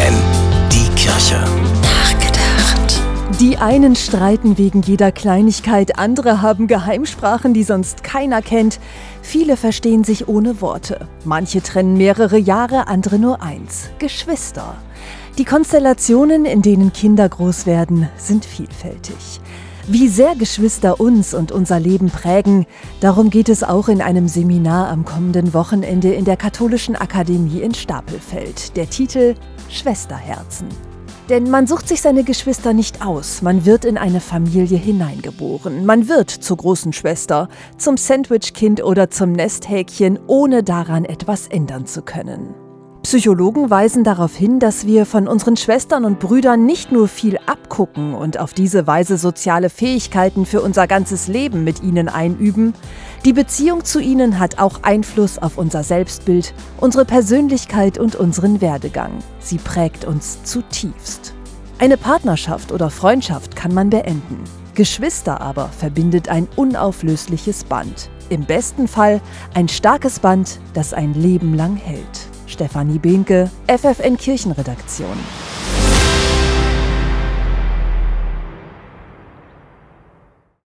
FFN, die Kirche. Nachgedacht. Die einen streiten wegen jeder Kleinigkeit, andere haben Geheimsprachen, die sonst keiner kennt. Viele verstehen sich ohne Worte. Manche trennen mehrere Jahre, andere nur eins. Geschwister. Die Konstellationen, in denen Kinder groß werden, sind vielfältig. Wie sehr Geschwister uns und unser Leben prägen, darum geht es auch in einem Seminar am kommenden Wochenende in der Katholischen Akademie in Stapelfeld. Der Titel Schwesterherzen. Denn man sucht sich seine Geschwister nicht aus, man wird in eine Familie hineingeboren, man wird zur großen Schwester, zum Sandwichkind oder zum Nesthäkchen, ohne daran etwas ändern zu können. Psychologen weisen darauf hin, dass wir von unseren Schwestern und Brüdern nicht nur viel abgucken und auf diese Weise soziale Fähigkeiten für unser ganzes Leben mit ihnen einüben, die Beziehung zu ihnen hat auch Einfluss auf unser Selbstbild, unsere Persönlichkeit und unseren Werdegang. Sie prägt uns zutiefst. Eine Partnerschaft oder Freundschaft kann man beenden. Geschwister aber verbindet ein unauflösliches Band. Im besten Fall ein starkes Band, das ein Leben lang hält. Stefanie Behnke, FFN Kirchenredaktion.